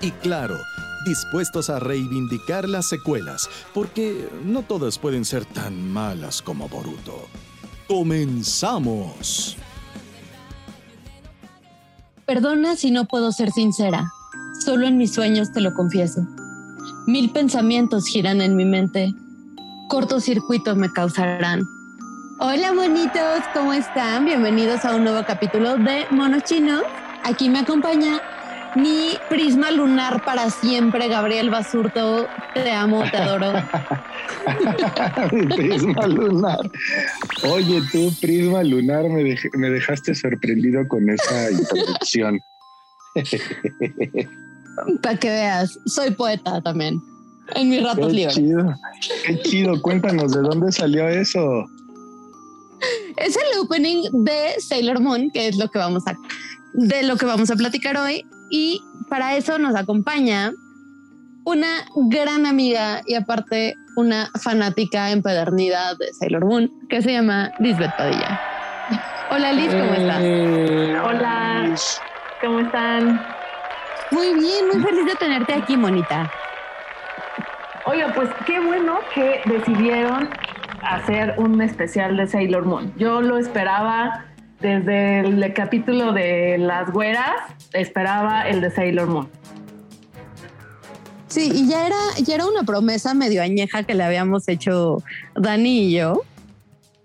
Y claro, dispuestos a reivindicar las secuelas, porque no todas pueden ser tan malas como Boruto. ¡Comenzamos! Perdona si no puedo ser sincera. Solo en mis sueños te lo confieso. Mil pensamientos giran en mi mente. Cortocircuitos me causarán. Hola bonitos, ¿cómo están? Bienvenidos a un nuevo capítulo de Mono Chino. Aquí me acompaña mi prisma lunar para siempre, Gabriel Basurto. Te amo, te adoro. Mi prisma lunar. Oye, tú, prisma lunar, me, dej- me dejaste sorprendido con esa introducción. Para que veas, soy poeta también. En mis ratos Qué libres. chido. Qué chido. Cuéntanos de dónde salió eso. Es el opening de Sailor Moon, que es lo que vamos a de lo que vamos a platicar hoy. Y para eso nos acompaña una gran amiga y aparte una fanática empedernida de Sailor Moon, que se llama Lisbeth Padilla. Hola Liz, ¿cómo estás? Eh, Hola. ¿Cómo están? Muy bien, muy feliz de tenerte aquí, Monita. Oiga, pues qué bueno que decidieron hacer un especial de Sailor Moon. Yo lo esperaba desde el capítulo de las güeras, esperaba el de Sailor Moon. Sí, y ya era, ya era una promesa medio añeja que le habíamos hecho Dani y yo,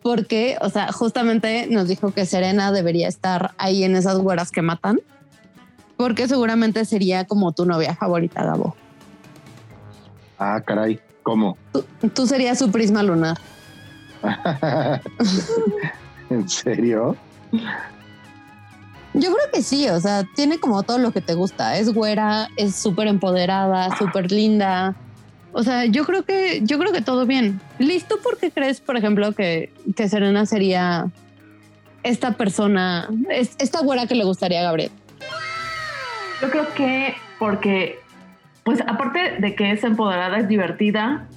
porque, o sea, justamente nos dijo que Serena debería estar ahí en esas güeras que matan, porque seguramente sería como tu novia favorita, Gabo. Ah, caray. ¿Cómo? Tú serías su prisma lunar. ¿En serio? Yo creo que sí, o sea, tiene como todo lo que te gusta. Es güera, es súper empoderada, súper linda. O sea, yo creo que, yo creo que todo bien. ¿Listo? ¿Por qué crees, por ejemplo, que, que Serena sería esta persona, es- esta güera que le gustaría a Gabriel? Yo creo que porque, pues aparte de que es empoderada, es divertida,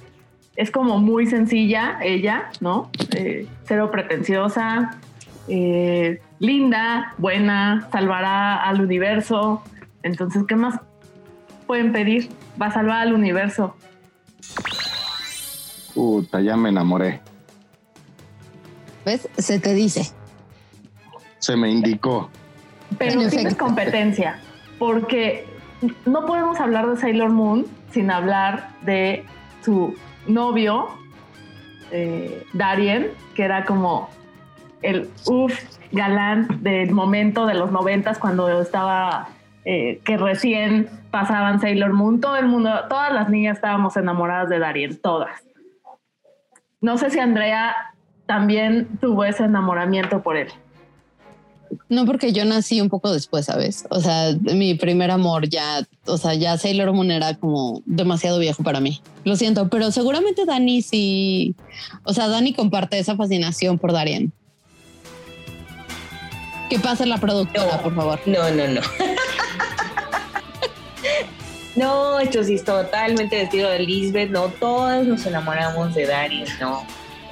es como muy sencilla ella, ¿no? Eh, cero pretenciosa, eh, linda, buena, salvará al universo. Entonces, ¿qué más pueden pedir? Va a salvar al universo. Puta, ya me enamoré. ¿Ves? Se te dice. Se me indicó. Pero En tienes efecto. competencia, porque no podemos hablar de Sailor Moon sin hablar de su novio, eh, Darien, que era como el uff galán del momento de los noventas cuando estaba, eh, que recién pasaban Sailor Moon. Todo el mundo, todas las niñas estábamos enamoradas de Darien, todas. No sé si Andrea también tuvo ese enamoramiento por él. No, porque yo nací un poco después, ¿sabes? O sea, mi primer amor ya, o sea, ya Sailor Moon era como demasiado viejo para mí. Lo siento, pero seguramente Dani sí, o sea, Dani comparte esa fascinación por Darien. ¿Qué pasa la productora, No. por favor? No, no, no. no, esto sí es totalmente vestido de Lisbeth. No, todos nos enamoramos de Darius, no.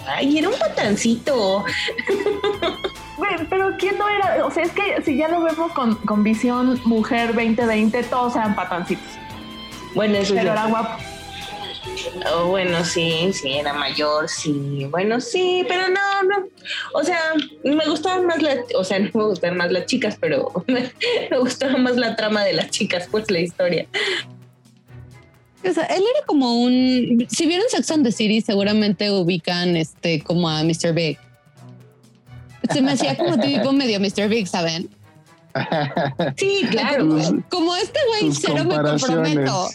Ay, era un patancito. Güey, pero ¿quién no era? O sea, es que si ya lo vemos con, con visión mujer 2020, todos eran patancitos. Bueno, eso Pero era guapo. Oh, bueno, sí, sí, era mayor, sí. Bueno, sí, pero no, no. O sea, me gustaban más las, o sea, no me gustaban más las chicas, pero me, me gustaba más la trama de las chicas, pues la historia. O sea, él era como un. Si vieron Sex and the City, seguramente ubican este como a Mr. Big. Se me hacía como tipo medio Mr. Big, ¿saben? Sí, claro. Tus- Como este güey, cero me comprometo.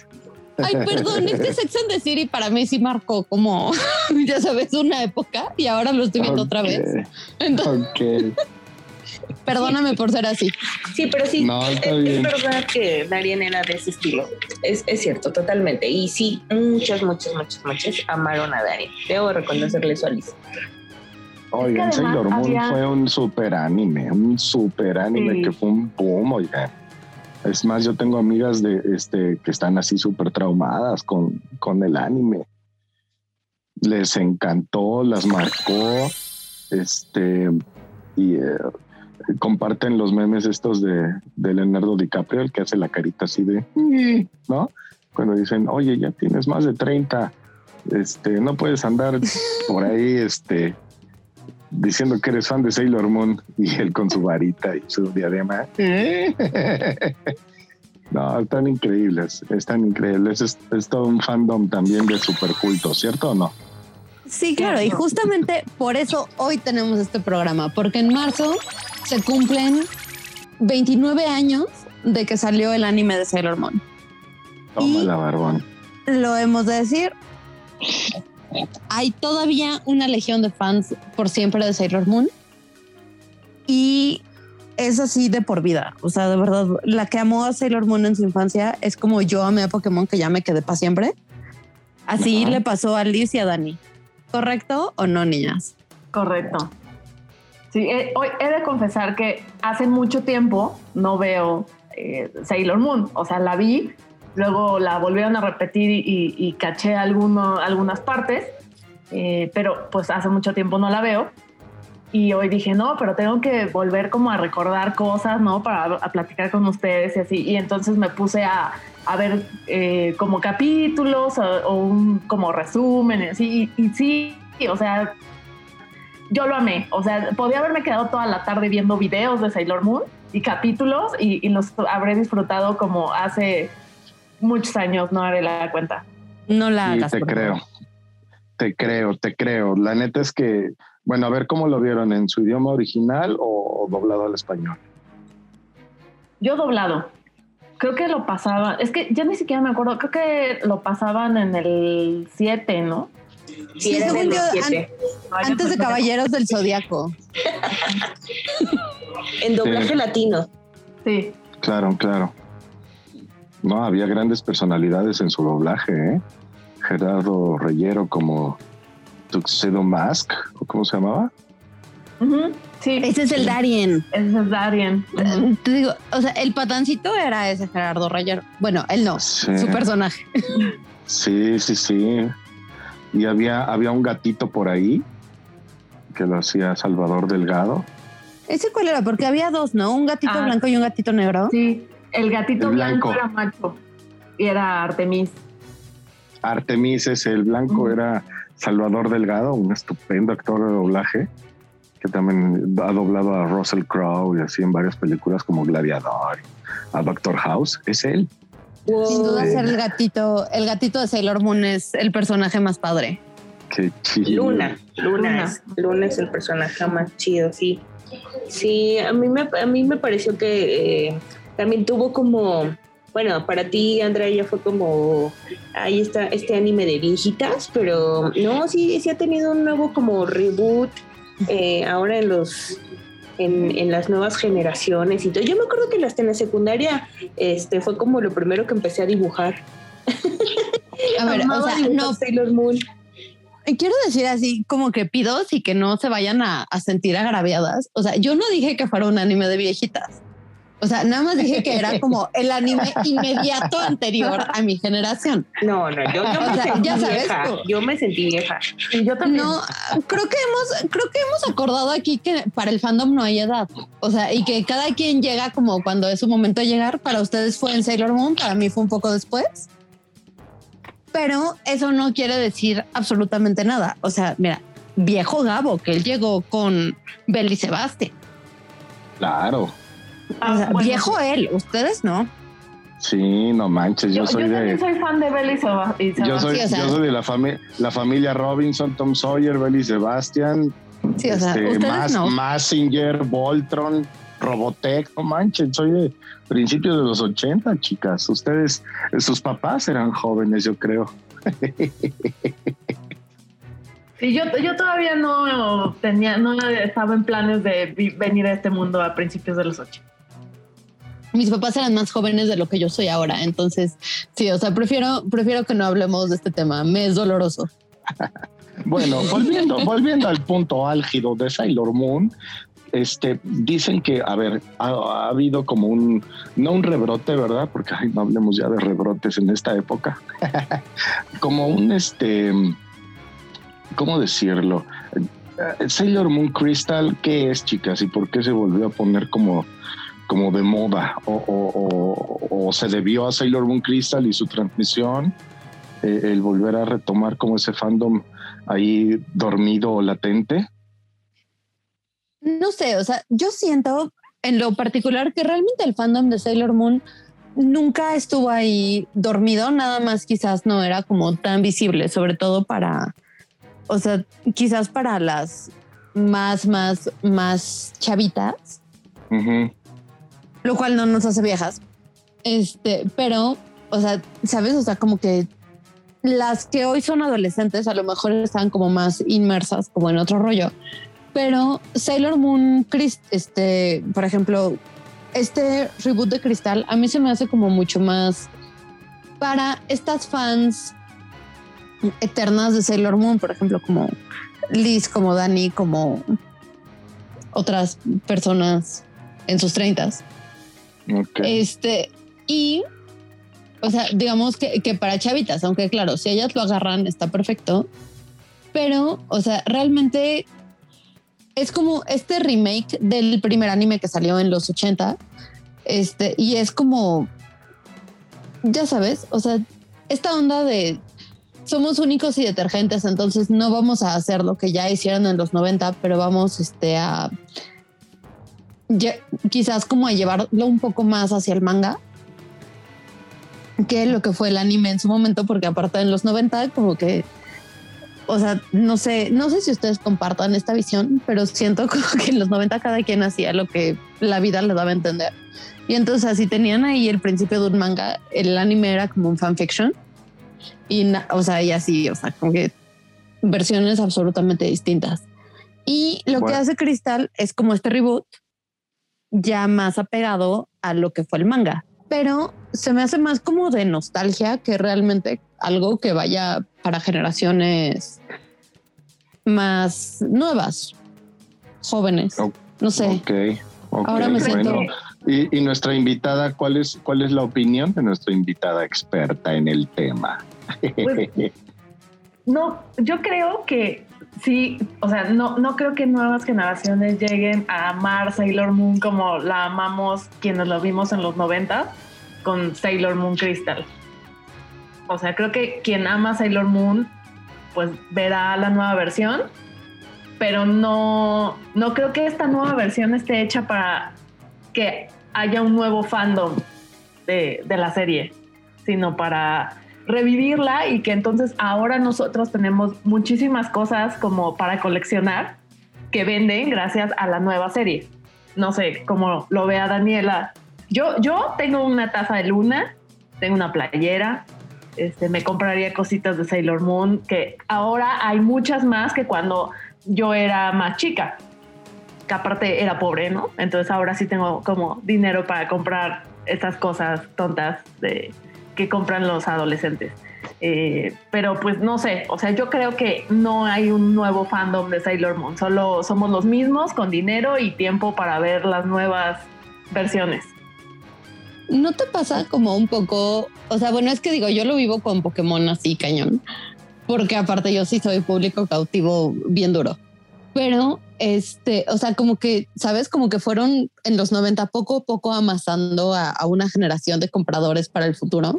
Ay, perdón, es que Sex and the City para mí sí marcó como, ya sabes, una época y ahora lo estoy viendo otra vez. Entonces, perdóname por ser así. Sí, pero sí, No, es, está es bien. verdad que Darien era de ese estilo. Es, es cierto, totalmente. Y sí, muchas, muchas, muchas, muchas amaron a Darien. Debo reconocerle eso a Liz. Oigan, Es que además Sailor Moon había- fue un super anime, un super anime Sí. que fue un boom, oigan. Es más, yo tengo amigas de este que están así súper traumadas con, con el anime. Les encantó, las marcó, este, y eh, comparten los memes estos de, de Leonardo DiCaprio, el que hace la carita así de, ¿no? Cuando dicen, oye, ya tienes más de 30, este, no puedes andar por ahí, este, diciendo que eres fan de Sailor Moon y él con su varita y su diadema. No, están increíbles, están increíbles. Es, es todo un fandom también de super culto, ¿cierto o no? Sí, claro, y justamente por eso hoy tenemos este programa, porque en marzo se cumplen 29 años de que salió el anime de Sailor Moon. Toma Y- la barbón. Lo hemos de decir. Hay todavía una legión de fans por siempre de Sailor Moon. Y es así de por vida. O sea, de verdad, la que amó a Sailor Moon en su infancia es como yo amé a Pokémon, que ya me quedé para siempre. Así le pasó a Liz y a Dani. ¿Correcto o no, niñas? Correcto. Sí, eh, hoy he de confesar que hace mucho tiempo no veo eh, Sailor Moon. O sea, la vi, luego la volvieron a repetir y, y- caché alguno, algunas partes, eh, pero pues hace mucho tiempo no la veo. Y hoy dije, no, pero tengo que volver como a recordar cosas, ¿no? Para a platicar con ustedes y así. Y entonces me puse a, a ver eh, como capítulos o, o un como resumen y así. Y, y sí, o sea, yo lo amé. O sea, podía haberme quedado toda la tarde viendo videos de Sailor Moon y capítulos y, y los habré disfrutado como hace muchos años, no haré la cuenta. No la Sí, hagas. te creo. favor. Te creo, te creo. La neta es que, bueno, a ver cómo lo vieron, en su idioma original o doblado al español. Yo doblado. Creo que lo pasaban, es que ya ni siquiera me acuerdo, creo que lo pasaban en el 7, ¿no? Sí, Sí, según yo. Antes de Caballeros del Zodiaco. En doblaje Sí. latino. Sí, Claro, claro. No, había grandes personalidades en su doblaje, ¿eh? Gerardo Reyero como Tuxedo Mask, ¿o cómo se llamaba? Sí, Ese es el Darien. ese es Darien. Te digo, o sea, el patancito era ese Gerardo Rayero. Bueno, él no, Sí. su personaje. Sí, sí, sí. Y había, había un gatito por ahí que lo hacía Salvador Delgado. ¿Ese cuál era? Porque había dos, ¿no? Un gatito Ah. blanco y un gatito negro. Sí, el gatito El blanco. blanco. era macho y era Artemis. Artemis es el blanco, era Salvador Delgado, un estupendo actor de doblaje que también ha doblado a Russell Crowe y así en varias películas como Gladiador, a Doctor House. Es él. Sin duda ser el gatito, el gatito de Sailor Moon es el personaje más padre. Qué chido. Luna, Luna, Luna. Es, Luna es el personaje más chido, sí. Sí, a mí me, a mí me pareció que eh, también tuvo como, bueno, para ti, Andrea, ya fue como, ahí está este anime de viejitas, pero no, sí, sí ha tenido un nuevo como reboot eh, ahora en los... En, en las nuevas generaciones y todo. Yo me acuerdo que hasta en la secundaria este, fue como lo primero que empecé a dibujar. A ver, o sea, no, Sailor Moon. quiero decir así como que pido y que no se vayan a, a sentir agraviadas. O sea, yo no dije que fuera un anime de viejitas. O sea, nada más dije que era como el anime inmediato anterior a mi generación. No, no, yo, yo O me sea, sentí ya sabes, vieja. tú. Yo me sentí vieja. Y yo también. No, creo que hemos, creo que hemos acordado aquí que para el fandom no hay edad. O sea, y que cada quien llega como cuando es su momento de llegar. Para ustedes fue en Sailor Moon, para mí fue un poco después. Pero eso no quiere decir absolutamente nada. O sea, mira, viejo Gabo, que él llegó con Bel y Sebastián. Claro. Ah, O sea, bueno, viejo él, ustedes no. Sí, no manches, yo, soy de. soy fan de Belly y Yo soy, yo soy de la, familia la familia Robinson, Tom Sawyer, Belly Sebastian. Sí, o sea, este, más, Massinger, Voltron, Robotech, no manches, soy de principios de los 80, chicas. Ustedes, sus papás eran jóvenes, yo creo. Sí, yo, yo todavía no tenía, no estaba en planes de venir a este mundo a principios de los 80 mis papás eran más jóvenes de lo que yo soy ahora. Entonces, sí, o sea, prefiero, prefiero que no hablemos de este tema. Me es doloroso. bueno, volviendo, volviendo al punto álgido de Sailor Moon, este, dicen que, a ver, ha, habido como un, no un rebrote, ¿verdad? Porque no hablemos ya de rebrotes en esta época, como un, este, ¿cómo decirlo? Eh, Sailor Moon Crystal, ¿qué es, chicas? ¿Y por qué se volvió a poner como como de moda o, se debió a Sailor Moon Crystal y su transmisión eh, el volver a retomar como ese fandom ahí dormido o latente? No sé, o sea, yo siento en lo particular que realmente el fandom de Sailor Moon nunca estuvo ahí dormido, nada más quizás no era como tan visible, sobre todo para, o sea, quizás para las más, más, más chavitas lo cual no nos hace viejas. Este, pero, o sea, ¿sabes? O sea, como que las que hoy son adolescentes a lo mejor están como más inmersas, como en otro rollo. Pero Sailor Moon, este, por ejemplo, este reboot de Cristal a mí se me hace como mucho más para estas fans eternas de Sailor Moon, por ejemplo, como Liz, como Dani, como otras personas en sus treintas este, y, o sea, digamos que, que para chavitas, aunque claro, si ellas lo agarran, está perfecto. Pero, o sea, realmente es como este remake del primer anime que salió en los 80. Este, y es como, ya sabes, o sea, esta onda de somos únicos y detergentes, entonces no vamos a hacer lo que ya hicieron en los 90, pero vamos este, a quizás como a llevarlo un poco más hacia el manga que lo que fue el anime en su momento, porque aparte en los 90 como que, o sea, no sé, no sé si ustedes compartan esta visión, pero siento como que en los 90 cada quien hacía lo que la vida le daba a entender. Y entonces así tenían ahí el principio de un manga, el anime era como un fanfiction. Y, o sea, y así, o sea, como que versiones absolutamente distintas. Y lo que hace Crystal es como este reboot, ya más apegado a lo que fue el manga, pero se me hace más como de nostalgia que realmente algo que vaya para generaciones más nuevas, jóvenes. no sé. Okay, Ahora me siento. Y, y, nuestra invitada, ¿cuál es, ¿cuál es la opinión de nuestra invitada experta en el tema? Pues, no, yo creo que sí, o sea, no, no creo que nuevas generaciones lleguen a amar Sailor Moon como la amamos quienes lo vimos en los 90 con Sailor Moon Crystal. O sea, creo que quien ama Sailor Moon, pues verá la nueva versión, pero no, no creo que esta nueva versión esté hecha para que haya un nuevo fandom de, de la serie, sino para revivirla y que entonces ahora nosotros tenemos muchísimas cosas como para coleccionar que venden gracias a la nueva serie. No sé cómo lo vea Daniela. Yo, yo tengo una taza de luna, tengo una playera, este, me compraría cositas de Sailor Moon, que ahora hay muchas más que cuando yo era más chica, que aparte era pobre, ¿no? Entonces ahora sí tengo como dinero para comprar estas cosas tontas de, que compran los adolescentes. Eh, pero pues no sé, o sea, yo creo que no hay un nuevo fandom de Sailor Moon, solo somos los mismos con dinero y tiempo para ver las nuevas versiones. ¿No te pasa como un poco, o sea, bueno, es que digo, yo lo vivo con Pokémon así cañón, porque aparte yo sí soy público cautivo bien duro, pero este, o sea, como que, ¿sabes? Como que fueron en los 90 poco a poco amasando a, una generación de compradores para el futuro.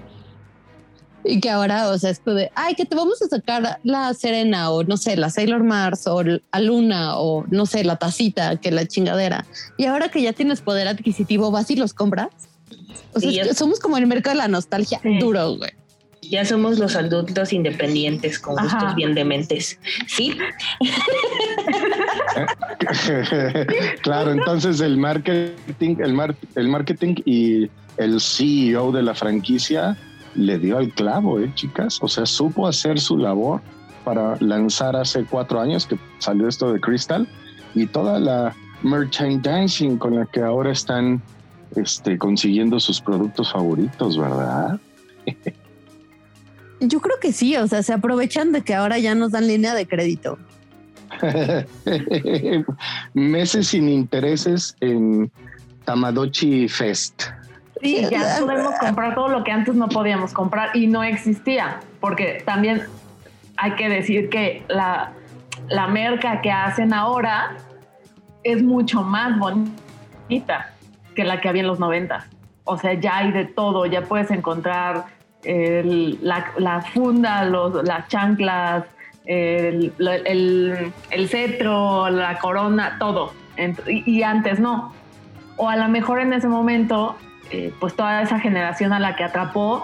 Y que ahora, o sea, es de, ay, que te vamos a sacar la Serena o no sé, la Sailor Mars o la Luna o no sé, la tacita, que la chingadera. Y ahora que ya tienes poder adquisitivo, vas y los compras. O sea, Sí, es que ya- somos como el mercado de la nostalgia Sí. duro, güey. Ya somos los adultos independientes con gustos bien dementes. Sí, claro, entonces el marketing, el, mar- el marketing y el CEO de la franquicia le dio al clavo, ¿eh, chicas? O sea, supo hacer su labor para lanzar hace cuatro años que salió esto de Crystal y toda la merchandising con la que ahora están este, consiguiendo sus productos favoritos, ¿verdad? Yo creo que sí, o sea, se aprovechan de que ahora ya nos dan línea de crédito. Meses sin intereses en Tamadochi Fest. Sí, ya podemos comprar todo lo que antes no podíamos comprar y no existía, porque también hay que decir que la, la merca que hacen ahora es mucho más bonita que la que había en los 90. O sea, ya hay de todo, ya puedes encontrar la, funda, los, las chanclas, el, el- cetro, la corona, todo. Y antes no. O a lo mejor en ese momento eh, pues toda esa generación a la que atrapó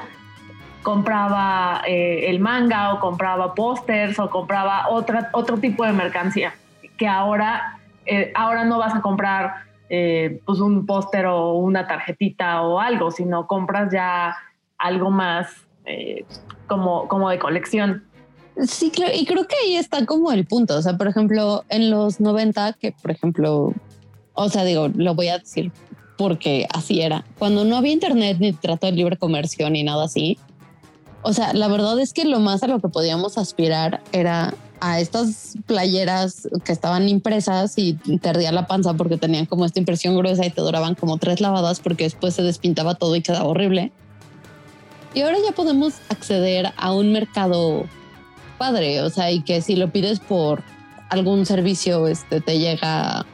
compraba eh, el manga o compraba pósters o compraba otra, otro tipo de mercancía que ahora, eh, ahora no vas a comprar eh, pues un póster o una tarjetita o algo, sino compras ya algo más eh, como, como de colección. Sí, y creo que ahí está como el punto. O sea, por ejemplo, en los 90, que por ejemplo, o sea, digo, lo voy a decir porque así era. Cuando no había internet ni trato de libre comercio ni nada así. O sea, la verdad es que lo más a lo que podíamos aspirar era a estas playeras que estaban impresas y te ardía la panza porque tenían como esta impresión gruesa y te duraban como tres lavadas porque después se despintaba todo y quedaba horrible. Y ahora ya podemos acceder a un mercado padre, o sea, y que si lo pides por algún servicio, este te llega,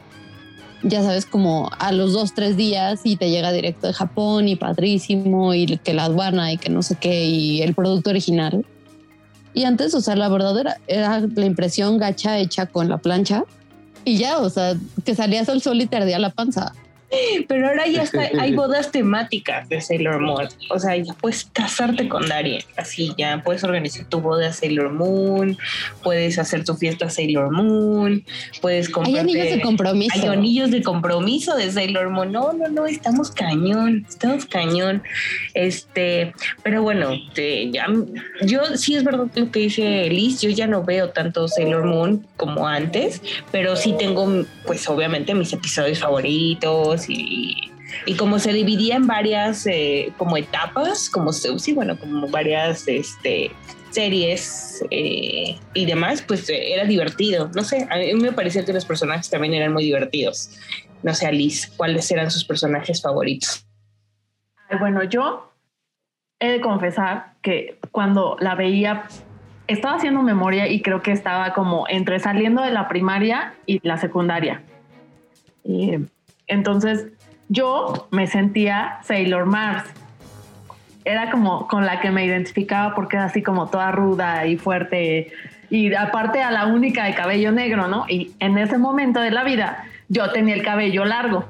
ya sabes, como a los dos, tres días y te llega directo de Japón y padrísimo y que la aduana y que no sé qué y el producto original. Y antes, o sea, la verdad era, era la impresión gacha hecha con la plancha y ya, o sea, que salías al sol y te ardía la panza. Pero ahora ya está, hay bodas temáticas de Sailor Moon. O sea, ya puedes casarte con Darien. Así ya puedes organizar tu boda Sailor Moon, puedes hacer tu fiesta Sailor Moon, puedes Hay comprar. anillos de compromiso. Hay anillos de compromiso de Sailor Moon. No, no, no, estamos cañón, estamos cañón. Este, pero bueno, te- ya, yo sí es verdad lo que dice Liz, yo ya no veo tanto Sailor Moon como antes, pero sí tengo, pues obviamente, mis episodios favoritos y, y como se dividía en varias eh, como etapas, como bueno, como varias este, series eh, y demás, pues eh, era divertido. No sé, a mí me parecía que los personajes también eran muy divertidos. No sé, Alice, ¿cuáles eran sus personajes favoritos? Ay, Bueno, yo he de confesar que cuando la veía, estaba haciendo memoria y creo que estaba como entre saliendo de la primaria y la secundaria. Y, entonces yo me sentía Sailor Mars. Era como con la que me identificaba porque era así como toda ruda y fuerte y aparte a la única de cabello negro, ¿no? Y en ese momento de la vida yo tenía el cabello largo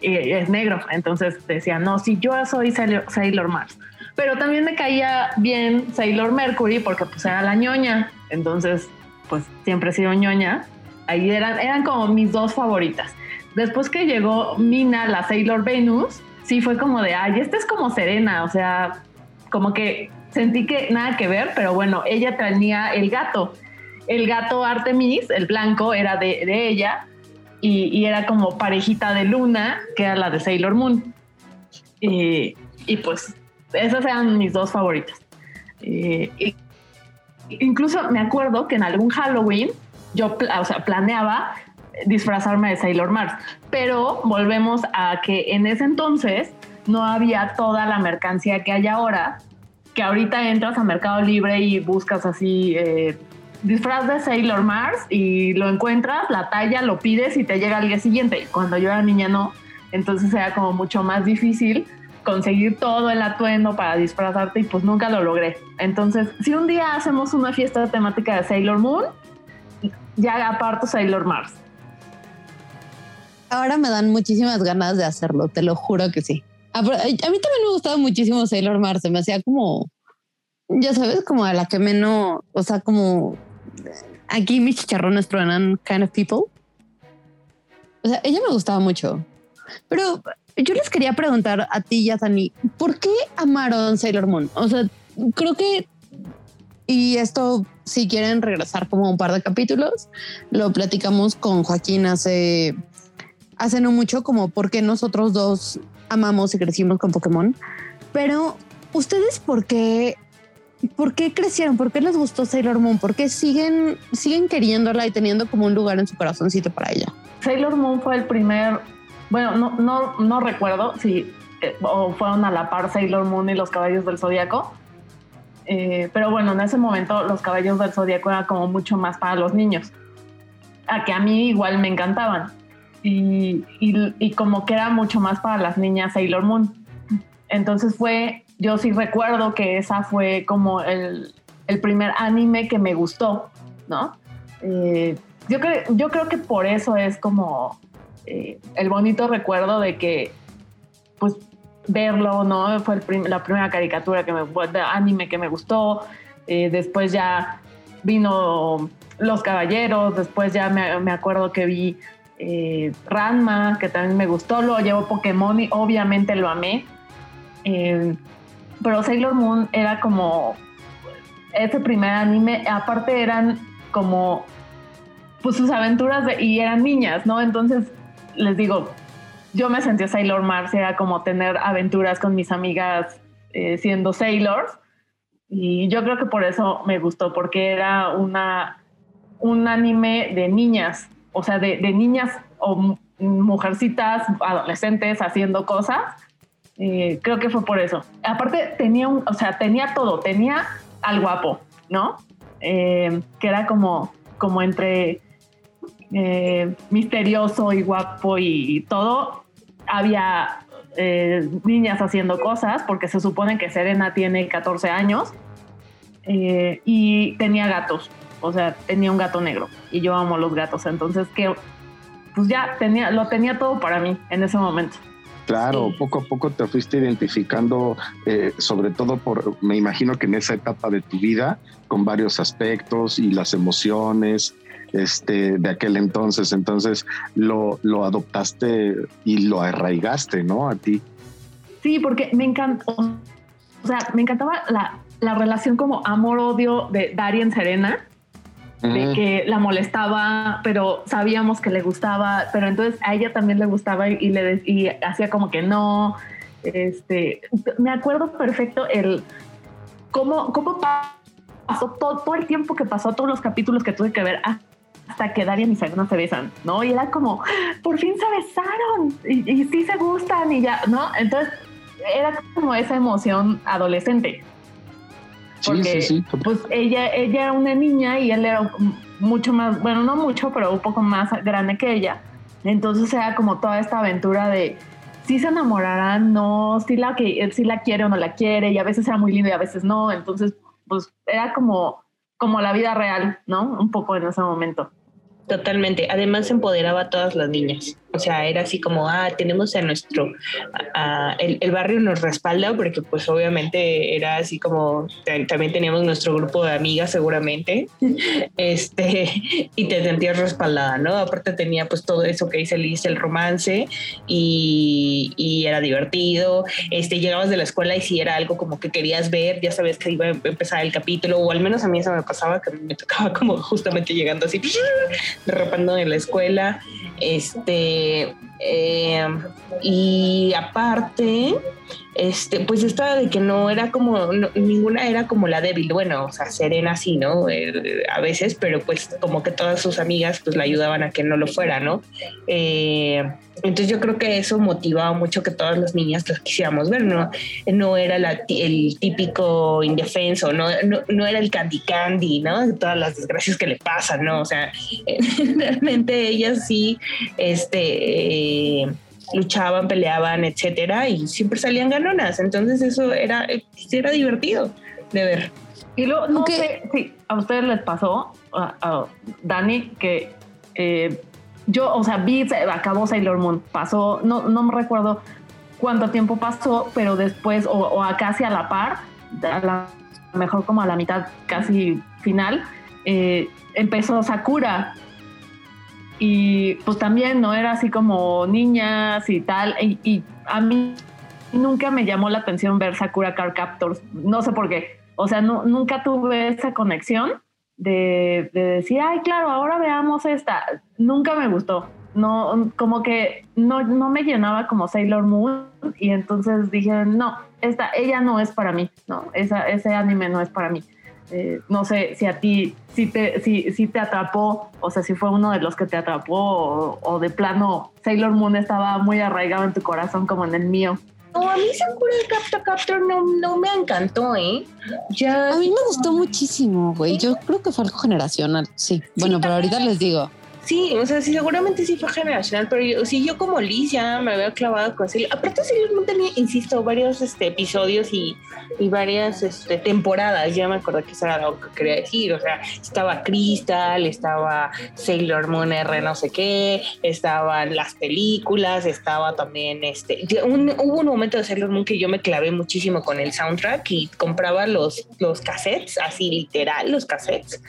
y es negro, entonces decía, no, si yo soy Sailor, Mars. Pero también me caía bien Sailor Mercury porque pues era la ñoña, entonces pues siempre he sido ñoña. Ahí eran, eran como mis dos favoritas. Después que llegó Mina, la Sailor Venus, sí fue como de, ay, esta es como Serena, o sea, como que sentí que nada que ver, pero bueno, ella tenía el gato. El gato Artemis, el blanco, era de, de ella y, era como parejita de Luna, que era la de Sailor Moon. Y, y pues esas eran mis dos favoritas. Eh, y- incluso me acuerdo que en algún Halloween yo o sea, planeaba disfrazarme de Sailor Mars, pero volvemos a que en ese entonces no había toda la mercancía que hay ahora, que ahorita entras a Mercado Libre y buscas así eh, disfraz de Sailor Mars y lo encuentras, la talla, lo pides y te llega al día siguiente. Cuando yo era niña no, entonces era como mucho más difícil conseguir todo el atuendo para disfrazarte y pues nunca lo logré. Entonces, si un día hacemos una fiesta temática de Sailor Moon, ya aparto Sailor Mars. Ahora me dan muchísimas ganas de hacerlo, te lo juro que sí. A, mí también me gustaba muchísimo Sailor Mars, se me hacía como, ya sabes, como a la que menos, o sea, como aquí mis chicharrones truenan kind of people. O sea, ella me gustaba mucho. Pero yo les quería preguntar a ti y a Dani, ¿por qué amaron Sailor Moon? O sea, creo que, y esto, si quieren regresar como un par de capítulos, lo platicamos con Joaquín hace, hace no mucho, como por qué nosotros dos amamos y crecimos con Pokémon. Pero, ¿ustedes por qué ¿Por qué crecieron? ¿Por qué les gustó Sailor Moon? ¿Por qué siguen, siguen queriéndola y teniendo como un lugar en su corazoncito para ella? Sailor Moon fue el primer, bueno, no, no, no recuerdo si eh, o fueron a la par Sailor Moon y los Caballos del Zodíaco. Eh, pero bueno, en ese momento los Caballos del Zodíaco eran como mucho más para los niños. A que a mí igual me encantaban. Y, y, como que era mucho más para las niñas Sailor Moon. Entonces fue yo sí recuerdo que esa fue como el, primer anime que me gustó, ¿no? Eh, yo, creo, yo creo que por eso es como eh, el bonito recuerdo de que, pues, verlo, ¿no? Fue la primera caricatura que me, de anime que me gustó. Eh, después ya vino Los Caballeros, después ya me, acuerdo que vi Ranma, que también me gustó, luego llevo Pokémon y obviamente lo amé pero Sailor Moon era como ese primer anime, aparte eran como pues sus aventuras y eran niñas, ¿no? Entonces, les digo, yo me sentía Sailor Mars, era como tener aventuras con mis amigas eh, siendo Sailors. Y yo creo que por eso me gustó, porque era una, un anime de niñas, o sea, de, de niñas o mujercitas, adolescentes haciendo cosas eh, creo que fue por eso. Aparte tenía o sea, tenía todo, tenía al guapo, ¿no? Eh, que era como, como entre eh, misterioso y guapo y, todo. Había niñas haciendo cosas, porque se supone que Serena tiene 14 años y tenía gatos, o sea, tenía un gato negro y yo amo los gatos, entonces que pues ya tenía, lo tenía todo para mí en ese momento. Claro, poco a poco te fuiste identificando, eh, sobre todo por, me imagino que en esa etapa de tu vida, con varios aspectos y las emociones este, de aquel entonces. Entonces lo, lo adoptaste y lo arraigaste, ¿no? A ti. Sí, porque me encantó, o sea, me encantaba la, la relación como amor-odio de Darien Serena de que la molestaba, pero sabíamos que le gustaba, pero entonces a ella también le gustaba y, le y hacía como que no. Este, me acuerdo perfecto el cómo, cómo pasó todo, todo el tiempo que pasó, todos los capítulos que tuve que ver hasta que Darian y Serena se besan, ¿no? Y era como, por fin se besaron y, y sí se gustan y ya, ¿no? Entonces era como esa emoción adolescente. Porque, sí, pues ella, ella era una niña y él era mucho más, bueno, no mucho, pero un poco más grande que ella. Entonces era como toda esta aventura de si se enamorarán, no, si la, que, si la quiere o no la quiere, y a veces era muy lindo y a veces no. Entonces, pues era como, como la vida real, ¿no? Un poco en ese momento. Totalmente. Además empoderaba a todas las niñas. O sea, era así como, ah, tenemos a nuestro, el, barrio nos respalda porque pues obviamente era así como, también teníamos nuestro grupo de amigas seguramente, este, y te sentías respaldada, ¿no? Aparte tenía pues todo eso que dice Liz, el romance, y, y, era divertido, este, llegabas de la escuela y si era algo como que querías ver, ya sabes que iba a empezar el capítulo, o al menos a mí eso me pasaba, que me tocaba como justamente llegando así, derrapando en la escuela, este, eh, y aparte, este, pues estaba de que no era como, ninguna era como la débil, bueno, o sea, Serena sí, ¿no? a veces, pero pues como que todas sus amigas pues la ayudaban a que no lo fuera, ¿no? Eh, entonces yo creo que eso motivaba mucho que todas las niñas las quisiéramos ver, ¿no? No era el típico indefenso, ¿no? No, era el candy candy, ¿no? Todas las desgracias que le pasan, ¿no? O sea, realmente ellas sí, este... Eh, luchaban, peleaban, etcétera, y siempre salían ganonas. Entonces eso era, era divertido de ver. Y luego, no sé si a ustedes les pasó, a, Dani, que eh, yo, o sea, vi, acabó Sailor Moon, pasó, no, no me recuerdo cuánto tiempo pasó, pero después, o, o a casi a la par, a la mejor como a la mitad casi final, eh, empezó Sakura. Y pues también no era así como niñas y tal. Y, y a mí nunca me llamó la atención ver Sakura Card Captors. No sé por qué. O sea, no, nunca tuve esa conexión de, de decir, ay, claro, ahora veamos esta. Nunca me gustó no, como que no, no me llenaba como Sailor Moon y entonces dije, no, esta, ella no es para mí, no, esa, ese anime no es para mí. Eh, no sé si a ti, si te, si, si te atrapó, o sea, si fue uno de los que te atrapó o, de plano Sailor Moon estaba muy arraigado en tu corazón como en el mío. No, a mí Sakura Captor Captor no, no me encantó, ¿eh? Ya... A mí me gustó muchísimo, güey. Yo creo que fue algo generacional, sí. Bueno, pero ahorita les digo. Sí, o sea, sí, seguramente sí fue generacional, pero yo, sí, yo como Liz ya me había clavado con Sailor. Aparte, Sailor Moon tenía, insisto, varios este, episodios y, y varias este, temporadas. Ya me acuerdo que eso era lo que quería decir. O sea, estaba Crystal, estaba Sailor Moon R no sé qué, estaban las películas, estaba también este. hubo un momento de Sailor Moon que yo me clavé muchísimo con el soundtrack y compraba los, los cassettes, así literal, los cassettes.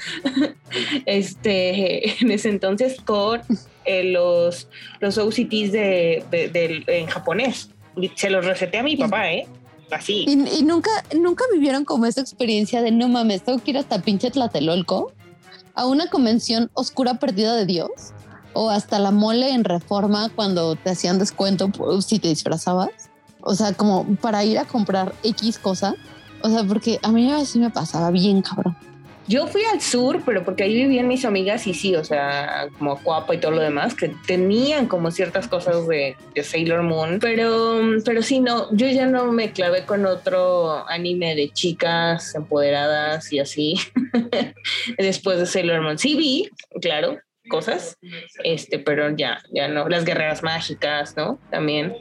este, en ese entonces con eh, los, los OCTs de, en japonés. Se los receté a mi papá, ¿eh? Así. ¿Y, nunca, nunca vivieron como esa experiencia de no mames, tengo que ir hasta pinche Tlatelolco a una convención oscura perdida de Dios o hasta la mole en reforma cuando te hacían descuento si te disfrazabas. O sea, como para ir a comprar X cosa. O sea, porque a mí así me pasaba bien cabrón. Yo fui al sur, pero porque ahí vivían mis amigas y sí, o sea, como Cuapa y todo lo demás, que tenían como ciertas cosas de, Sailor Moon, pero, pero sí, no, yo ya no me clavé con otro anime de chicas empoderadas y así después de Sailor Moon. Sí vi, claro, cosas, este, pero ya, ya no, las guerreras mágicas, ¿no? También.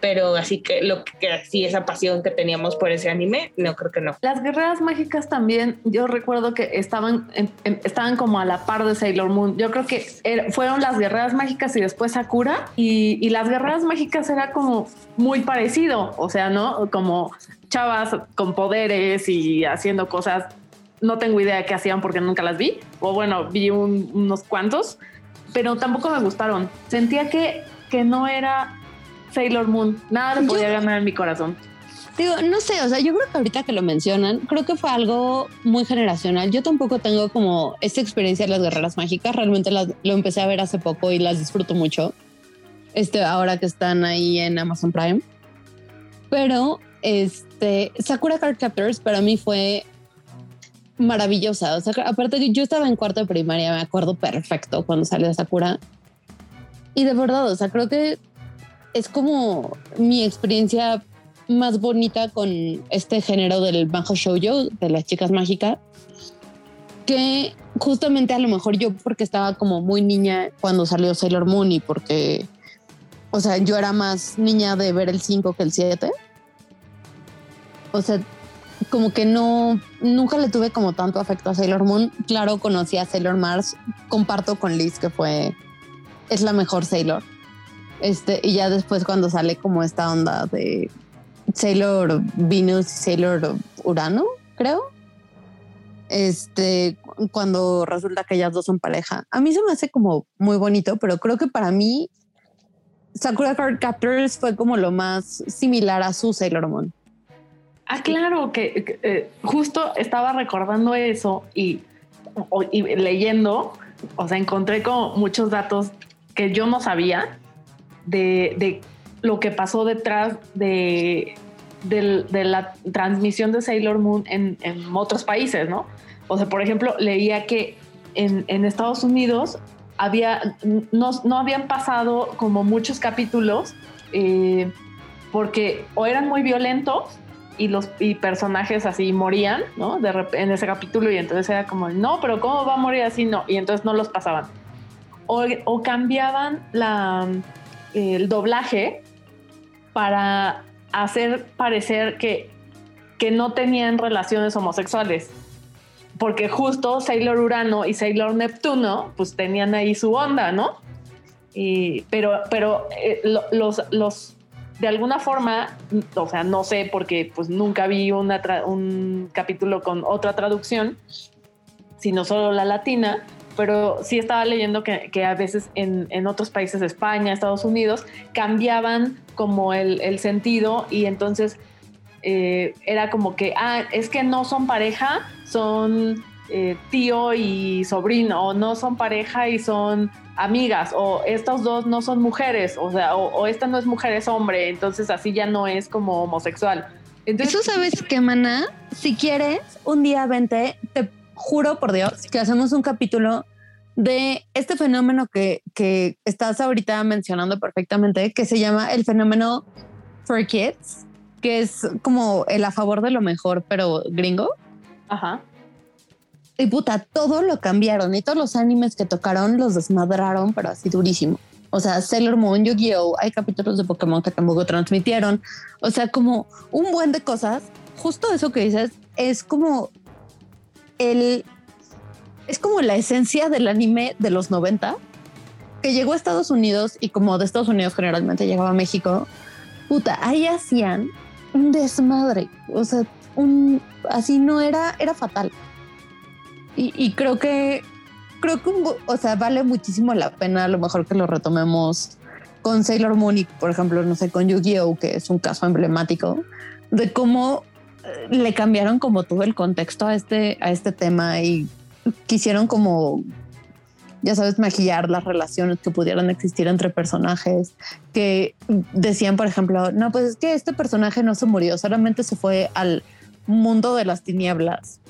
Pero así que lo que sí, esa pasión que teníamos por ese anime, no creo que no. Las guerreras mágicas también, yo recuerdo que estaban, estaban como a la par de Sailor Moon. Yo creo que fueron las guerreras mágicas y después Sakura. Y, y las guerreras mágicas era como muy parecido, o sea, ¿no? Como chavas con poderes y haciendo cosas no tengo idea qué hacían porque nunca las vi, o bueno, vi unos cuantos, pero tampoco me gustaron. Sentía que, que no era Sailor Moon, nada le podía ganar en mi corazón. Digo, no sé, o sea, yo creo que ahorita que lo mencionan, creo que fue algo muy generacional. Yo tampoco tengo como esta experiencia de las guerreras mágicas, realmente las, lo empecé a ver hace poco y las disfruto mucho. Este, ahora que están ahí en Amazon Prime. Pero este Sakura Card Captors para mí fue maravillosa. O sea, aparte yo estaba en cuarto de primaria, me acuerdo perfecto cuando salió Sakura. Y de verdad, o sea, creo que es como mi experiencia más bonita con este género del Banjo Shoujo, de las chicas mágicas, que justamente a lo mejor yo porque estaba como muy niña cuando salió Sailor Moon y porque, o sea, yo era más niña de ver el 5 que el 7. O sea, como que no, nunca le tuve como tanto afecto a Sailor Moon. Claro, conocí a Sailor Mars, comparto con Liz que fue, es la mejor Sailor. Este, y ya después cuando sale como esta onda de Sailor Venus y Sailor Urano, creo. Este, cuando resulta que ellas dos son pareja. A mí se me hace como muy bonito, pero creo que para mí Sakura Card Captors fue como lo más similar a su Sailor Moon. Ah, claro, que, eh, justo estaba recordando eso y, leyendo, o sea, encontré como muchos datos que yo no sabía de, lo que pasó detrás de, la transmisión de Sailor Moon en, otros países, ¿no? O sea, por ejemplo, leía que en, Estados Unidos había, no, habían pasado como muchos capítulos eh, porque o eran muy violentos y los y personajes así morían, ¿no? De en ese capítulo y entonces era como, no, pero ¿cómo va a morir así? No, y entonces no los pasaban. O, o cambiaban la, el doblaje para hacer parecer que, que no tenían relaciones homosexuales. Porque justo Sailor Urano y Sailor Neptuno, pues tenían ahí su onda, ¿no? Y, pero pero eh, los, los de alguna forma, o sea, no sé porque pues nunca vi un capítulo con otra traducción, sino solo la latina, pero sí estaba leyendo que, a veces en, otros países, España, Estados Unidos, cambiaban como el, el sentido y entonces eh, era como que, ah, es que no son pareja, son eh, tío y sobrino, o no son pareja y son amigas, o estos dos no son mujeres, o sea, o, esta no es mujer, es hombre, entonces así ya no es como homosexual. Entonces, ¿Eso sabes qué, mana? Si quieres, un día vente, te juro por Dios que hacemos un capítulo de este fenómeno que, que estás ahorita mencionando perfectamente, que se llama el fenómeno for kids, que es como el a favor de lo mejor, pero gringo. Ajá. Y puta, todo lo cambiaron y todos los animes que tocaron los desmadraron, pero así durísimo. O sea, Sailor Moon, Yu-Gi-Oh! Hay capítulos de Pokémon que tampoco transmitieron. O sea, como un buen de cosas. Justo eso que dices es como el. Es como la esencia del anime de los 90 que llegó a Estados Unidos y como de Estados Unidos generalmente llegaba a México. Puta, ahí hacían un desmadre. O sea, un así no era, era fatal. Y, creo que, creo que, o sea, vale muchísimo la pena a lo mejor que lo retomemos con Sailor Moon y, por ejemplo, no sé, con Yu-Gi-Oh, que es un caso emblemático, de cómo eh, le cambiaron como todo el contexto a este, a este tema y quisieron como, ya sabes, maquillar las relaciones que pudieran existir entre personajes, que decían, por ejemplo, no, pues es que este personaje no se murió, solamente se fue al mundo de las tinieblas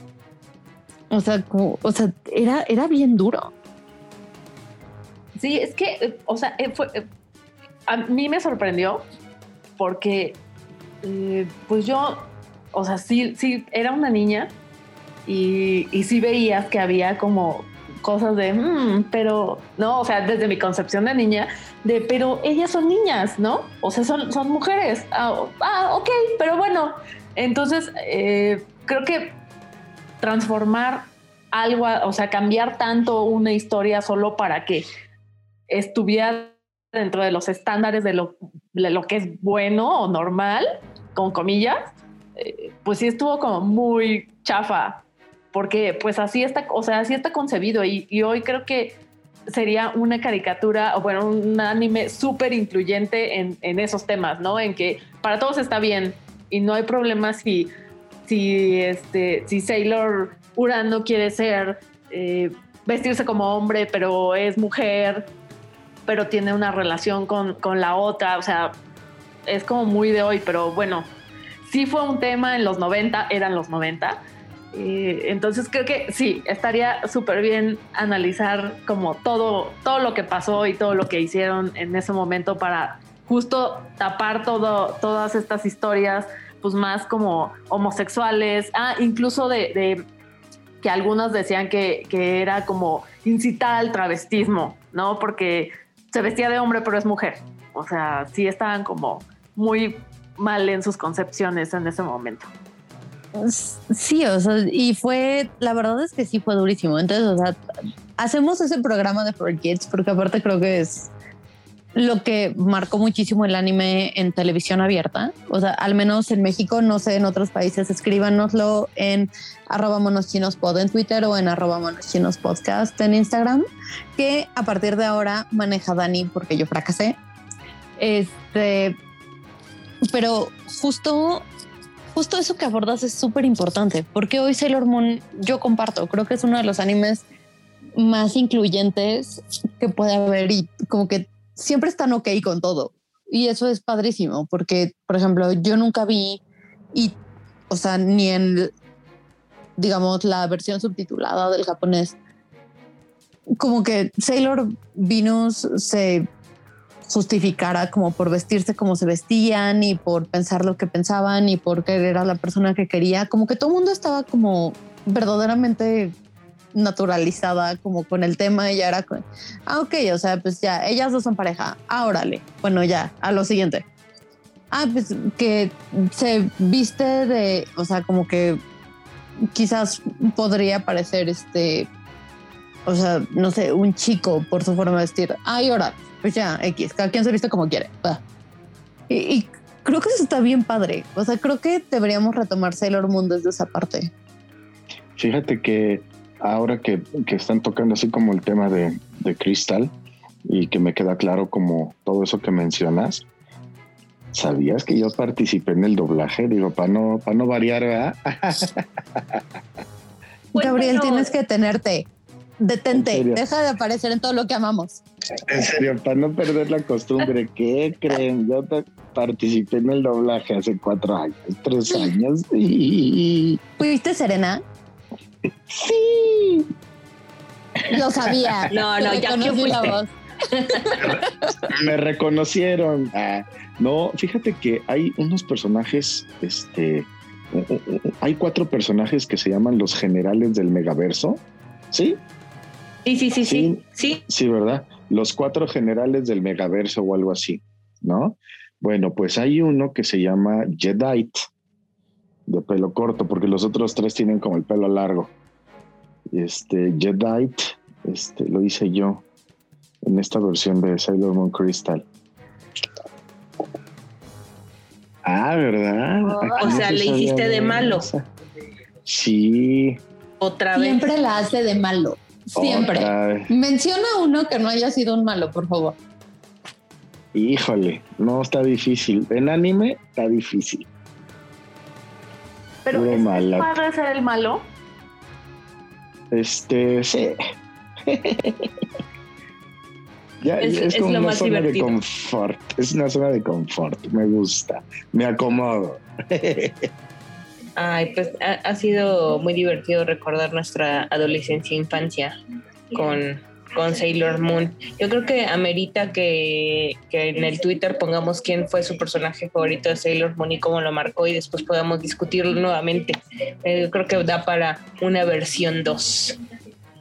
o sea, o sea, era, era bien duro. Sí, es que, eh, o sea, eh, fue, eh, a mí me sorprendió porque, pues yo, o sea, sí, sí, era una niña y, y sí veías que había como cosas de, mm, pero, no, o sea, desde mi concepción de niña, de, pero ellas son niñas, ¿no? O sea, son, son mujeres. Ah, ah ok, pero bueno. Entonces, creo que transformar algo, o sea, cambiar tanto una historia solo para que estuviera dentro de los estándares de lo, lo que es bueno o normal, con comillas, eh, pues sí estuvo como muy chafa, porque pues así está, o sea, así está concebido y, y hoy creo que sería una caricatura o bueno, un anime súper incluyente en, en, esos temas, ¿no? En que para todos está bien y no hay problema si si, este, si Sailor Urano quiere ser, eh, vestirse como hombre, pero es mujer, pero tiene una relación con, la otra, o sea, es como muy de hoy, pero bueno, sí fue un tema en los 90, eran los 90. Eh, entonces creo que sí, estaría súper bien analizar como todo, todo lo que pasó y todo lo que hicieron en ese momento para justo tapar todo, todas estas historias pues más como homosexuales, ah, incluso de, que algunos decían que, era como incitar al travestismo, ¿no? Porque se vestía de hombre pero es mujer. O sea, sí estaban como muy mal en sus concepciones en ese momento. Sí, o sea, y fue, la verdad es que sí fue durísimo. Entonces, o sea, hacemos ese programa de For Kids porque aparte creo que es lo que marcó muchísimo el anime en televisión abierta. O sea, al menos en México, no sé, en otros países, escríbanoslo en arroba monoschinospod en Twitter o en arroba monoschinospodcast en Instagram, que a partir de ahora maneja Dani porque yo fracasé. Este, pero justo, justo eso que abordas es súper importante, porque hoy Sailor Moon yo comparto, creo que es uno de los animes más incluyentes que puede haber y como que siempre están ok con todo. Y eso es padrísimo, porque, por ejemplo, yo nunca vi, y, o sea, ni en, digamos, la versión subtitulada del japonés, como que Sailor Venus se justificara como por vestirse como se vestían y por pensar lo que pensaban y por querer era la persona que quería, como que todo el mundo estaba como verdaderamente naturalizada como con el tema ya era, ah, ok, o sea, pues ya, ellas dos son pareja, ah, órale, bueno, ya, a lo siguiente. Ah, pues que se viste de, o sea, como que quizás podría parecer este, o sea, no sé, un chico por su forma de vestir. Ah, y ahora, pues ya, X, cada quien se viste como quiere. Y, y creo que eso está bien padre. O sea, creo que deberíamos retomar Sailor Moon desde esa parte. Fíjate que ahora que, que están tocando así como el tema de, de Crystal y que me queda claro como todo eso que mencionas, ¿sabías que yo participé en el doblaje? Digo, para no, para no variar, ¿verdad? Gabriel, tienes que tenerte. Detente, deja de aparecer en todo lo que amamos. En serio, para no perder la costumbre, ¿qué creen? Yo participé en el doblaje hace cuatro años, tres años. Y... ¿Fuiste Serena? Sí. Lo sabía. No, no, ya que reconocí la voz. Me reconocieron. Ah, no, fíjate que hay unos personajes, este, hay cuatro personajes que se llaman los generales del megaverso. ¿Sí? Sí, sí, sí, sí. Sí, Sí, ¿verdad? Los cuatro generales del megaverso o algo así, ¿no? Bueno, pues hay uno que se llama Jedite, de pelo corto, porque los otros tres tienen como el pelo largo. Este, Jedite, este, lo hice yo en esta versión de Sailor Moon Crystal. Ah, ¿verdad? Oh, Aquí o sea, se le hiciste de malo. esa. Sí. otra vez. Siempre la hace de malo. Siempre. otra vez. Menciona uno que no haya sido un malo, por favor. Híjole, no está difícil. En anime está difícil. Pero Puro es, es mala. padre ser el malo. Este, sí. ya, Es- es, es como lo una más zona divertido. de confort. Es una zona de confort. Me gusta. Me acomodo. Ay, pues ha, ha sido muy divertido recordar nuestra adolescencia e infancia con, con Sailor Moon. Yo creo que amerita que, que en el Twitter pongamos quién fue su personaje favorito de Sailor Moon y cómo lo marcó y después podamos discutirlo nuevamente. Eh, yo creo que da para una versión 2.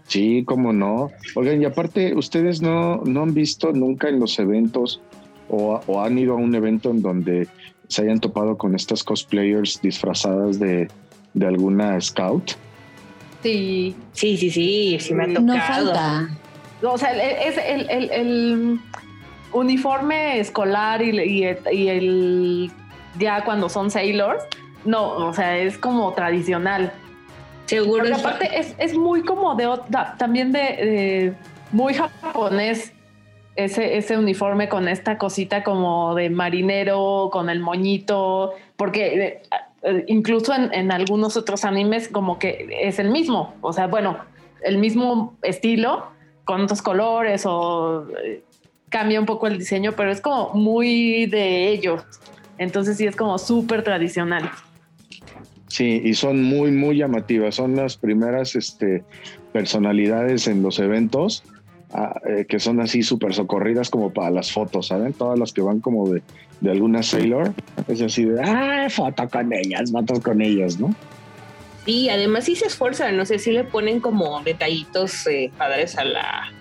Sí, cómo no. Oigan, y aparte, ¿ustedes no, no han visto nunca en los eventos o, o han ido a un evento en donde se hayan topado con estas cosplayers disfrazadas de, de alguna scout? Sí. Sí, sí, sí, sí me ha tocado. No falta. O sea, es el, el- el uniforme escolar y, y- y el ya cuando son sailors, no, o sea, es como tradicional. Seguro Porque aparte es, es muy como de también de, de muy japonés ese, ese uniforme con esta cosita como de marinero, con el moñito, porque eh, incluso en, en algunos otros animes como que es el mismo, o sea, bueno, el mismo estilo con otros colores o eh, cambia un poco el diseño, pero es como muy de ellos. Entonces sí es como súper tradicional. Sí, y son muy, muy llamativas. Son las primeras este, personalidades en los eventos ah, eh, que son así súper socorridas como para las fotos, ¿saben? Todas las que van como de, de alguna Sailor. Es así de, ah, foto con ellas, fotos con ellas, ¿no? Sí, además sí se esfuerzan, no sé, sí le ponen como detallitos eh, padres a la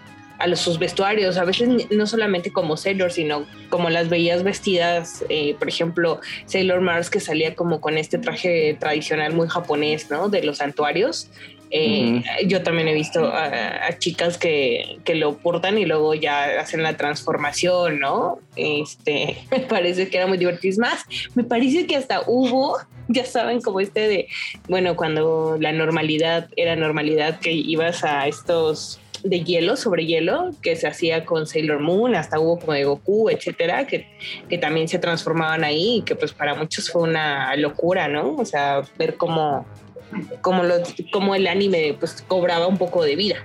a los, sus vestuarios, a veces no solamente como Sailor, sino como las veías vestidas, eh, por ejemplo, Sailor Mars que salía como con este traje tradicional muy japonés, ¿no? De los santuarios. Eh, Yo también he visto a, chicas que, que lo portan y luego ya hacen la transformación, ¿no? Este, me parece que era muy divertido. Es más, me parece que hasta hubo, ya saben, como este de, bueno, cuando la normalidad era normalidad, que ibas a estos de hielo, sobre hielo, que se hacía con Sailor Moon, hasta hubo como de Goku, etcétera, que, que también se transformaban ahí y que pues para muchos fue una locura, ¿no? O sea, ver cómo, cómo, los, cómo el anime pues cobraba un poco de vida.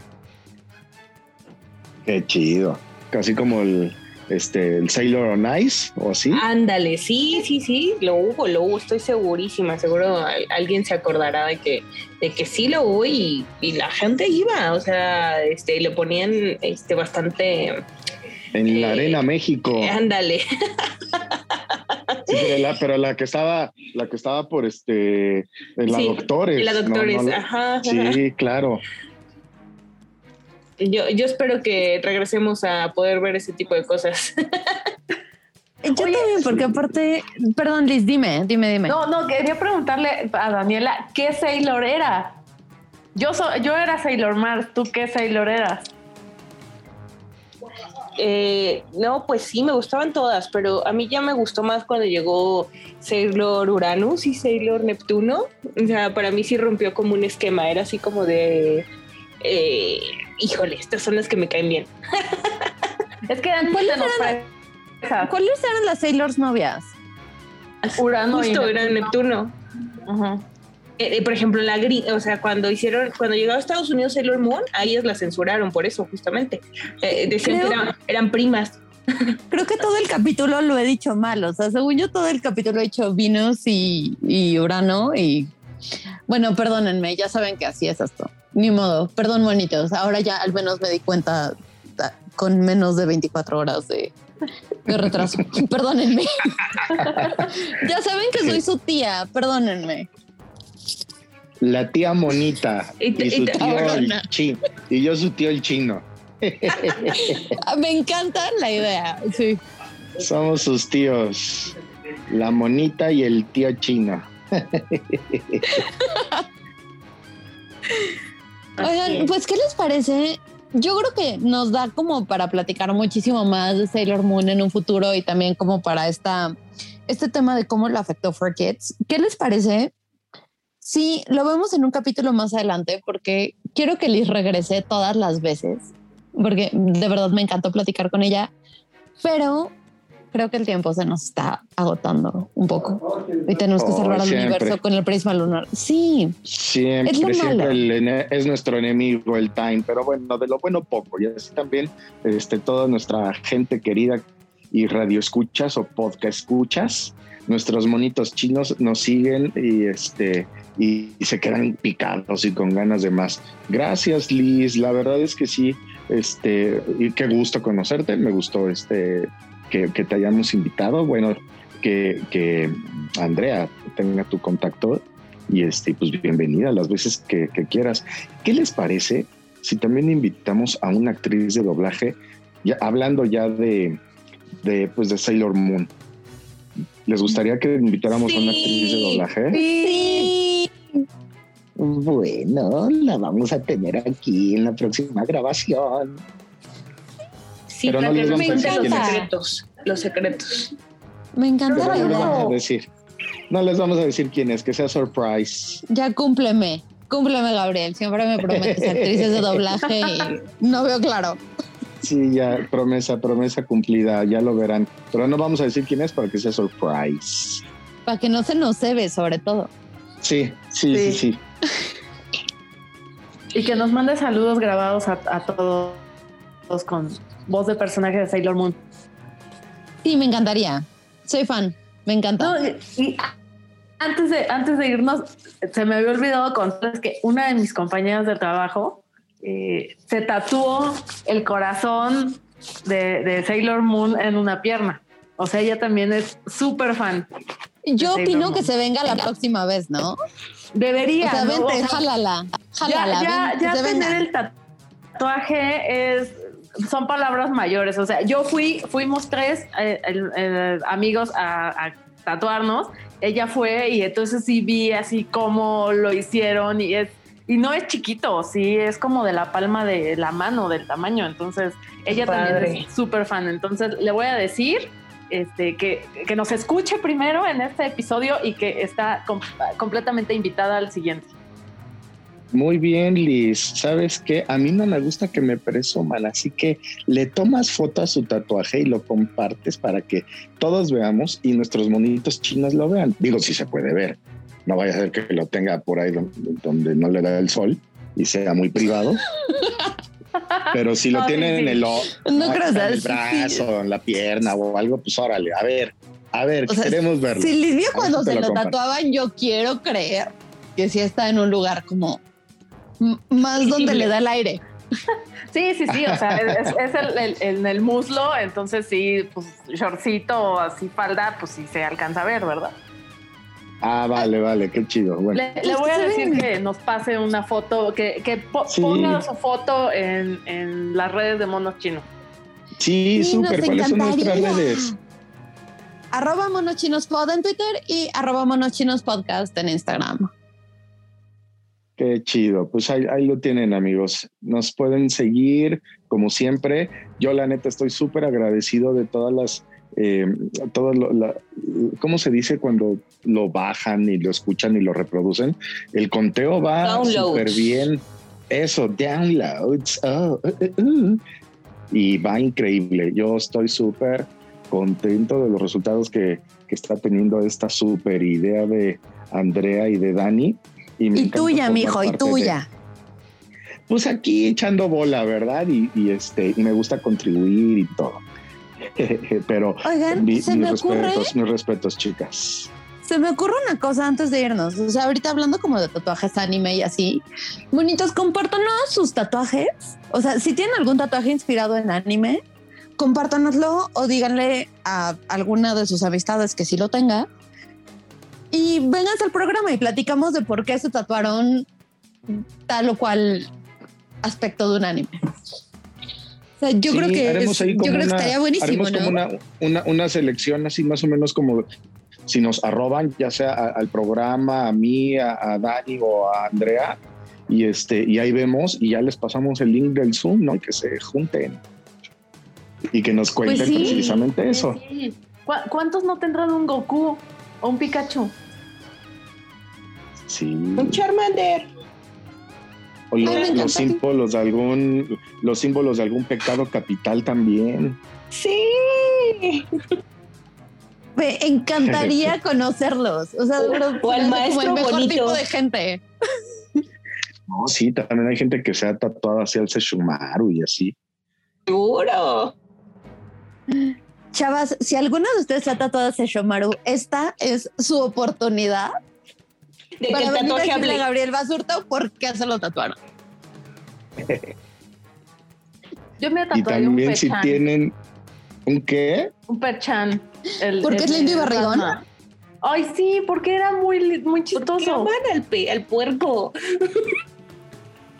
Qué chido. Casi como el, este, el Sailor on Ice o así. Ándale, sí, sí, sí, lo hubo, lo hubo, estoy segurísima, seguro al- alguien se acordará de que, de que sí lo hubo y, y la gente iba, o sea, este, le ponían este, bastante, en la eh, Arena México. ándale, Sí, pero la, pero la que estaba, la que estaba por este, en la Sí, Doctores. la doctores, No, no- ajá, ajá. Sí, claro. Yo, yo espero que regresemos a poder ver ese tipo de cosas. Yo también, porque aparte, perdón, Liz, dime, dime, dime. No, no, quería preguntarle a Daniela, ¿qué Sailor era? Yo, so- yo era Sailor Mars, ¿tú qué Sailor eras? Eh, no, pues sí, me gustaban todas, pero a mí ya me gustó más cuando llegó Sailor Uranus y Sailor Neptuno. O sea, para mí sí rompió como un esquema, era así como de, eh, híjole, estas son las que me caen bien. Es que eran ¿Cuáles eran. ¿Cuáles eran las Sailors novias? Urano y Justo era Neptuno. Neptuno. Ajá. Eh, eh, por ejemplo, la gri- o sea, cuando hicieron, cuando llegó a Estados Unidos Sailor Moon, a ellas la censuraron por eso, justamente. Eh, decían Creo- que eran, eran primas. Creo que todo el capítulo lo he dicho mal. O sea, según yo, todo el capítulo he dicho Venus y, y Urano. Y bueno, perdónenme, ya saben que así es esto. Ni modo, perdón, bonitos. Ahora ya al menos me di cuenta con menos de 24 horas de, de retraso. perdónenme. ya saben que soy su tía, perdónenme. La tía monita Y y, te- y su tío el chino. Y yo su tío el chino. Ah, Me encanta la idea. Sí. Somos sus tíos. La monita y el tío chino. Oigan, pues, ¿qué les parece? Yo creo que nos da como para platicar muchísimo más de Sailor Moon en un futuro y también como para esta, este tema de cómo lo afectó For Kids. ¿Qué les parece? Sí, lo vemos en un capítulo más adelante porque quiero que Liz regrese todas las veces, porque de verdad me encantó platicar con ella, pero creo que el tiempo se nos está agotando un poco y tenemos que Oh, salvar al siempre. universo con el prisma lunar. Sí, Siempre, Es lo siempre el es nuestro enemigo el time, pero bueno, de lo bueno poco. Y así también este, toda nuestra gente querida y radio escuchas o podcast escuchas, nuestros monitos chinos nos siguen y este y, se quedan picados y con ganas de más. Gracias, Liz. La verdad es que sí, este, y qué gusto conocerte. Me gustó este que, te hayamos invitado. Bueno, que, que Andrea tenga tu contacto y este, pues bienvenida las veces que, que quieras. ¿Qué les parece si también invitamos a una actriz de doblaje, ya, hablando ya de, de, pues de Sailor Moon? ¿Les gustaría que invitáramos a una actriz de doblaje? sí. Bueno, la vamos a tener aquí en la próxima grabación. Sí, Pero no les vamos a decir los quién es. secretos. Los secretos. Me encanta Pero la no les vamos a decir. No les vamos a decir quién es, que sea surprise. Ya cúmpleme, cúmpleme, Gabriel. Siempre me prometes actrices de doblaje y no veo claro. Sí, ya, promesa, promesa cumplida, ya lo verán. Pero no vamos a decir quién es para que sea surprise. Para que no se nos cebe, sobre todo. Sí, sí, sí, Sí. sí. Y que nos mande saludos grabados a, a todos con voz de personaje de Sailor Moon. Sí, me encantaría. Soy fan, me encanta. No, y- y antes de, antes de irnos, se me había olvidado contarles que una de mis compañeras de trabajo eh, se tatuó el corazón de, de Sailor Moon en una pierna. O sea, ella también es súper fan. Yo opino Moon. que se venga la próxima vez, ¿no? O Debería. sea, ¿no? vente, O sea, jálala, ya, jálala, tener venga. el tatuaje es son palabras mayores. O sea, yo fui, fuimos tres eh, amigos a, a tatuarnos. Ella fue y entonces sí vi así cómo lo hicieron y es y no es chiquito, sí es como de la palma de la mano del tamaño. Entonces ella también es súper fan. Entonces le voy a decir este, que, que nos escuche primero en este episodio y que está com- completamente invitada al siguiente. Muy bien, Liz. ¿Sabes qué? A mí no me gusta que me presuman, así que le tomas foto a su tatuaje y lo compartes para que todos veamos y nuestros monitos chinos lo vean. Digo, si se puede ver. No vaya a ser que lo tenga por ahí donde, donde no le da el sol y sea muy privado. Pero si lo tienen sí. en el, No creo, o en el sí, brazo, en la pierna o algo, pues órale, a ver, a ver, O sea, queremos verlo. Si Liz vio A ver cuando se lo tatuaban, yo quiero creer que sí está en un lugar como más donde le da el aire. Sí, sí, sí, o sea, es, es el, el- en el muslo, entonces sí, pues shortcito o así falda, pues sí se alcanza a ver, ¿verdad? Ah, vale, vale, qué chido. Bueno, Le, le voy a decir que nos pase una foto, que, que po- Sí. ponga su foto en, en las redes de monos chinos. sí, Sí, súper. ¿Cuáles son nuestras redes? Arroba monochinospod en Twitter y arroba monochinospodcast en Instagram. Qué chido. Pues ahí, ahí, lo tienen, amigos. Nos pueden seguir, como siempre. Yo, la neta, estoy súper agradecido de todas las. Eh, todo lo, la, ¿Cómo se dice cuando lo bajan y lo escuchan y lo reproducen? El conteo va súper bien. Eso, downloads. Oh, uh, uh, uh. Y va increíble. Yo estoy súper contento de los resultados que, que está teniendo esta súper idea de Andrea y de Dani y, tuya, mijo, y tuya. pues aquí echando bola, ¿verdad? Y, este, y me gusta contribuir y todo. Pero Oigan, se me mis ocurre, respetos, mis respetos, chicas. Se me ocurre una cosa antes de irnos. O sea, ahorita hablando como de tatuajes anime y así. Bonitos, compártanos sus tatuajes. O sea, si tienen algún tatuaje inspirado en anime, compártanoslo o díganle a alguna de sus amistades que sí lo tenga y vengas al programa y platicamos de por qué se tatuaron tal o cual aspecto de un anime. O sea, yo creo que es, yo creo que estaría buenísimo, haremos como una, una, una, selección así más o menos como si nos arroban, ya sea a, al programa, a mí, a, a, Dani o a Andrea, y este, y ahí vemos y ya les pasamos el link del Zoom, ¿no? Que se junten y que nos cuenten pues sí, precisamente eso. Sí. ¿Cuántos no tendrán un Goku? o un Pikachu. Sí. Un Charmander. O Ay, los símbolos de algún, los símbolos de algún pecado capital también. Sí. Me encantaría conocerlos. O sea, o al maestro el mejor bonito. tipo de gente. No, sí, también hay gente que se ha tatuado así al Seshumaru y así. Seguro. Chavas, si alguno de ustedes se ha tatuado a Seshomaru, esta es su oportunidad de para que el tatuaje hable. a Gabriel Basurto por qué se lo tatuaron. Yo me Y tatuaría un también si tienen un qué, Un Perchan. El- ¿Porque es el- lindo y el barrigón? Ay, sí, porque era muy, muy ¿Por qué chistoso. aman al, pe- al puerco?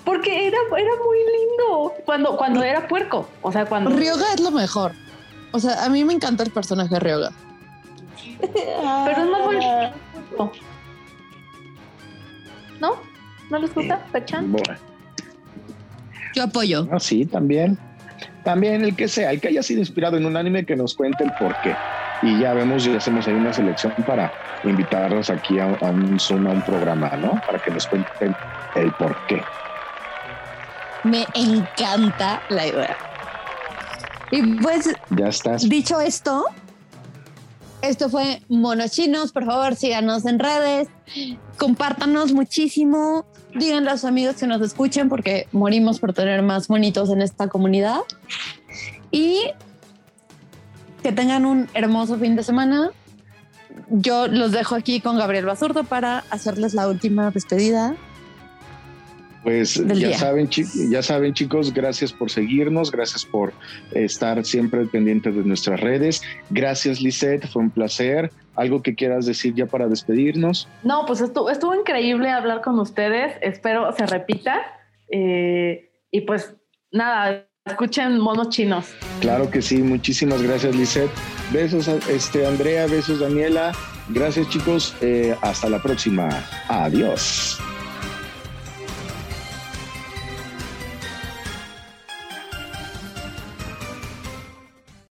Porque era, era muy lindo. Cuando, cuando era puerco. O sea, cuando. Ryoga es lo mejor. O sea, a mí me encanta el personaje de Ryoga. Pero es más bonito. ¿No? ¿No les gusta bueno, Yo apoyo. no, sí, también. También el que sea, el que haya sido inspirado en un anime que nos cuente el por qué. Y ya vemos y hacemos ahí una selección para invitarlos aquí a, a un Zoom, a un programa, ¿no? Para que nos cuenten el por qué. Me encanta la idea. Y pues, Ya estás. dicho esto, esto fue Monochinos. Por favor, síganos en redes, compártanos muchísimo. Díganle a sus amigos que nos escuchen porque morimos por tener más monitos en esta comunidad. Y que tengan un hermoso fin de semana. Yo los dejo aquí con Gabriel Basurto para hacerles la última despedida. Pues ya día. saben, ya saben, chicos, gracias por seguirnos, gracias por estar siempre pendientes de nuestras redes. Gracias, Lisette, fue un placer. ¿Algo que quieras decir ya para despedirnos? No, pues estuvo, estuvo increíble hablar con ustedes. Espero se repita. Eh, y pues nada, escuchen monos chinos. Claro que sí, muchísimas gracias, Lisette. Besos, a- este, Andrea, besos, Daniela. Gracias, chicos. Eh, hasta la próxima. Adiós.